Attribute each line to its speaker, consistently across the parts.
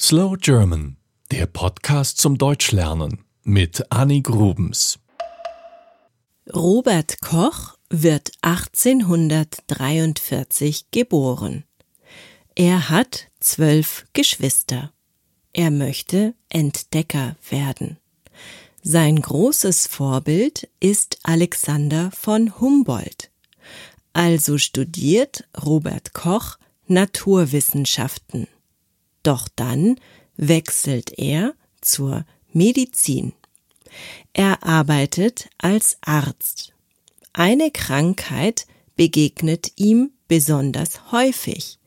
Speaker 1: Slow German, der Podcast zum Deutschlernen mit Annie Grubens.
Speaker 2: Robert Koch wird 1843 geboren. Er hat zwölf Geschwister. Er möchte Entdecker werden. Sein großes Vorbild ist Alexander von Humboldt. Also studiert Robert Koch Naturwissenschaften. Doch dann wechselt er zur Medizin. Er arbeitet als Arzt. Eine Krankheit begegnet ihm besonders häufig,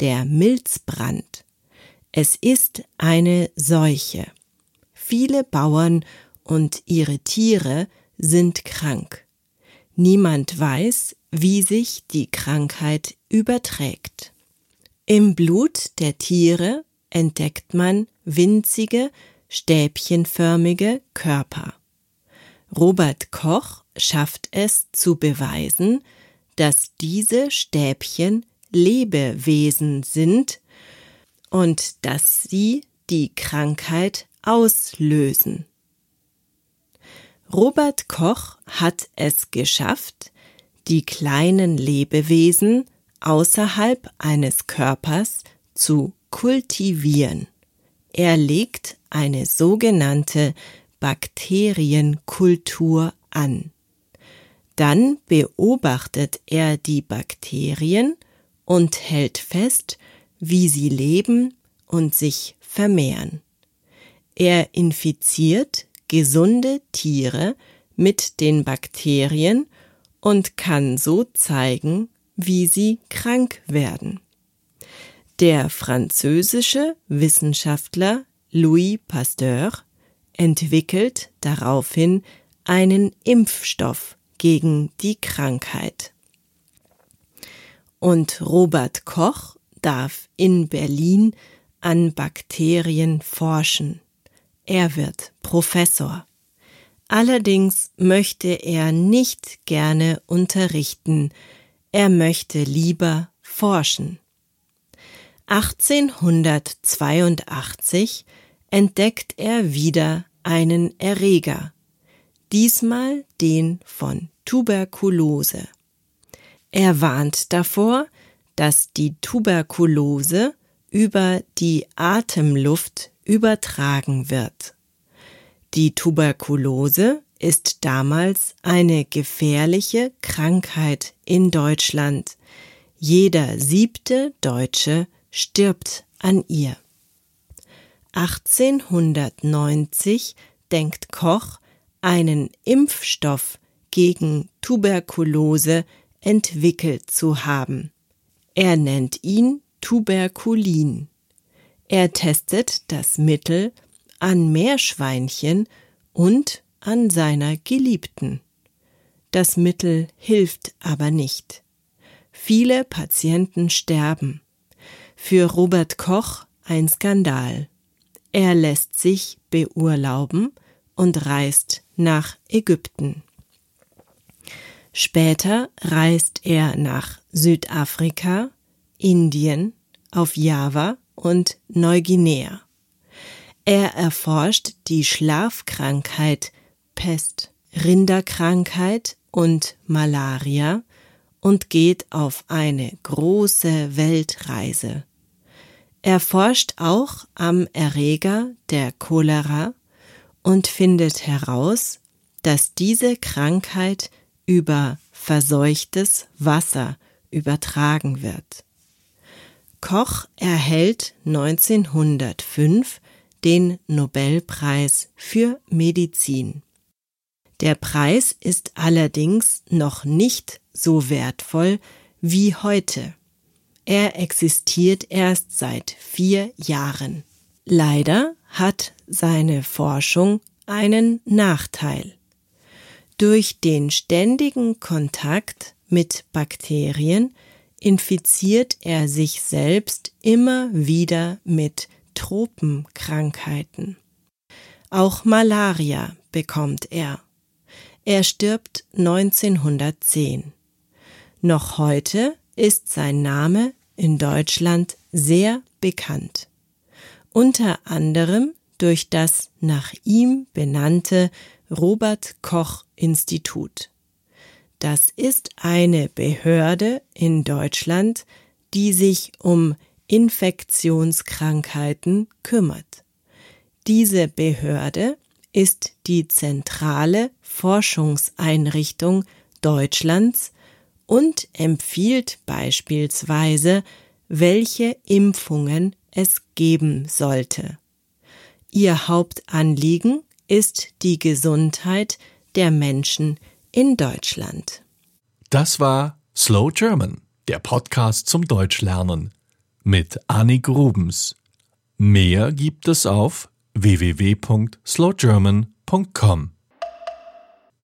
Speaker 2: der Milzbrand. Es ist eine Seuche. Viele Bauern und ihre Tiere sind krank. Niemand weiß, wie sich die Krankheit überträgt. Im Blut der Tiere entdeckt man winzige, stäbchenförmige Körper. Robert Koch schafft es zu beweisen, dass diese Stäbchen Lebewesen sind und dass sie die Krankheit auslösen. Robert Koch hat es geschafft, die kleinen Lebewesen außerhalb eines Körpers zu kultivieren. Er legt eine sogenannte Bakterienkultur an. Dann beobachtet er die Bakterien und hält fest, wie sie leben und sich vermehren. Er infiziert gesunde Tiere mit den Bakterien und kann so zeigen, wie sie krank werden. Der französische Wissenschaftler Louis Pasteur entwickelt daraufhin einen Impfstoff gegen die Krankheit. Und Robert Koch darf in Berlin an Bakterien forschen. Er wird Professor. Allerdings möchte er nicht gerne unterrichten, er möchte lieber forschen. 1882 entdeckt er wieder einen Erreger, diesmal den von Tuberkulose. Er warnt davor, dass die Tuberkulose über die Atemluft übertragen wird. Die Tuberkulose ist damals eine gefährliche Krankheit in Deutschland. Jeder siebte Deutsche stirbt an ihr. 1890 denkt Koch, einen Impfstoff gegen Tuberkulose entwickelt zu haben. Er nennt ihn Tuberkulin. Er testet das Mittel an Meerschweinchen und an seiner Geliebten. Das Mittel hilft aber nicht. Viele Patienten sterben. Für Robert Koch ein Skandal. Er lässt sich beurlauben und reist nach Ägypten. Später reist er nach Südafrika, Indien, auf Java und Neuguinea. Er erforscht die Schlafkrankheit Pest, Rinderkrankheit und Malaria und geht auf eine große Weltreise. Er forscht auch am Erreger der Cholera und findet heraus, dass diese Krankheit über verseuchtes Wasser übertragen wird. Koch erhält 1905 den Nobelpreis für Medizin. Der Preis ist allerdings noch nicht so wertvoll wie heute. Er existiert erst seit vier Jahren. Leider hat seine Forschung einen Nachteil. Durch den ständigen Kontakt mit Bakterien infiziert er sich selbst immer wieder mit Tropenkrankheiten. Auch Malaria bekommt er. Er stirbt 1910. Noch heute ist sein Name in Deutschland sehr bekannt. unter anderem durch das nach ihm benannte Robert Koch Institut. Das ist eine Behörde in Deutschland, die sich um Infektionskrankheiten kümmert. Diese Behörde ist die zentrale Forschungseinrichtung Deutschlands und empfiehlt beispielsweise, welche Impfungen es geben sollte. Ihr Hauptanliegen ist die Gesundheit der Menschen in Deutschland.
Speaker 1: Das war Slow German, der Podcast zum Deutschlernen mit Annik Rubens. Mehr gibt es auf www.slowgerman.com.